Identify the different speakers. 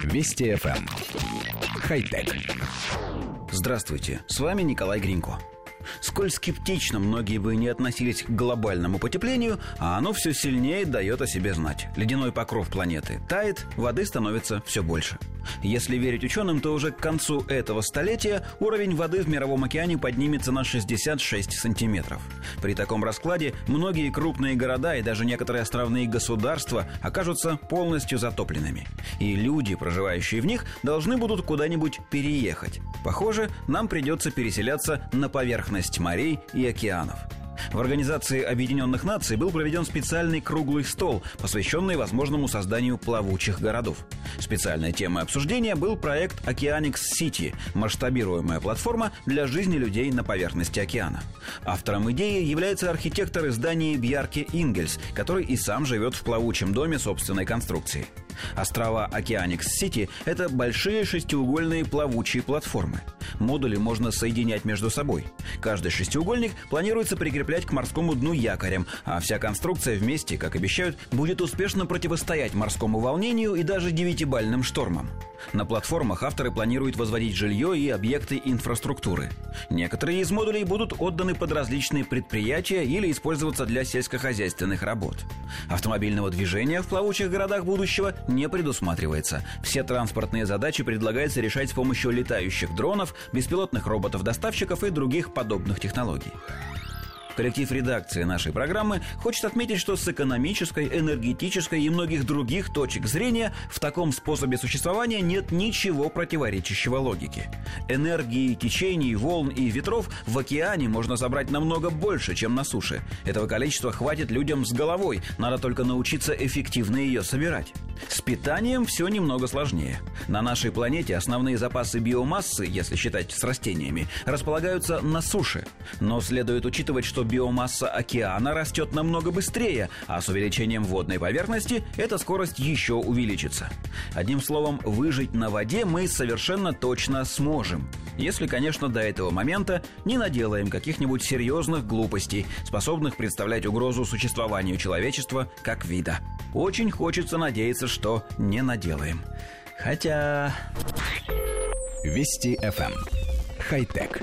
Speaker 1: Вести FM. Эм. Хай-тек.
Speaker 2: Здравствуйте, с вами Николай Гринько. Сколь скептично многие бы не относились к глобальному потеплению, а оно все сильнее дает о себе знать. Ледяной покров планеты тает, воды становится все больше. Если верить ученым, то уже к концу этого столетия уровень воды в Мировом океане поднимется на 66 сантиметров. При таком раскладе многие крупные города и даже некоторые островные государства окажутся полностью затопленными. И люди, проживающие в них, должны будут куда-нибудь переехать. Похоже, нам придется переселяться на поверхность морей и океанов. В Организации Объединенных Наций был проведен специальный круглый стол, посвященный возможному созданию плавучих городов. Специальной темой обсуждения был проект Okeanix City, масштабируемая платформа для жизни людей на поверхности океана. Автором идеи является архитектор издания Бьярке Ингельс, который и сам живет в плавучем доме собственной конструкции. Острова Океаникс-Сити – это большие шестиугольные плавучие платформы. Модули можно соединять между собой. Каждый шестиугольник планируется прикреплять к морскому дну якорем, а вся конструкция вместе, как обещают, будет успешно противостоять морскому волнению и даже девятибальным штормам. На платформах авторы планируют возводить жилье и объекты инфраструктуры. Некоторые из модулей будут отданы под различные предприятия или использоваться для сельскохозяйственных работ. Автомобильного движения в плавучих городах будущего не предусматривается. Все транспортные задачи предлагается решать с помощью летающих дронов, беспилотных роботов-доставщиков и других подобных технологий. Коллектив редакции нашей программы хочет отметить, что с экономической, энергетической и многих других точек зрения в таком способе существования нет ничего противоречащего логике. Энергии, течений, волн и ветров в океане можно собрать намного больше, чем на суше. Этого количества хватит людям с головой, надо только научиться эффективно ее собирать. С питанием все немного сложнее. На нашей планете основные запасы биомассы, если считать с растениями, располагаются на суше. Но следует учитывать, что биомасса океана растет намного быстрее, а с увеличением водной поверхности эта скорость еще увеличится. Одним словом, выжить на воде мы совершенно точно сможем. Если, конечно, до этого момента не наделаем каких-нибудь серьезных глупостей, способных представлять угрозу существованию человечества как вида. Очень хочется надеяться, что не наделаем. Хотя...
Speaker 1: Вести FM. Эм. Хай-тек.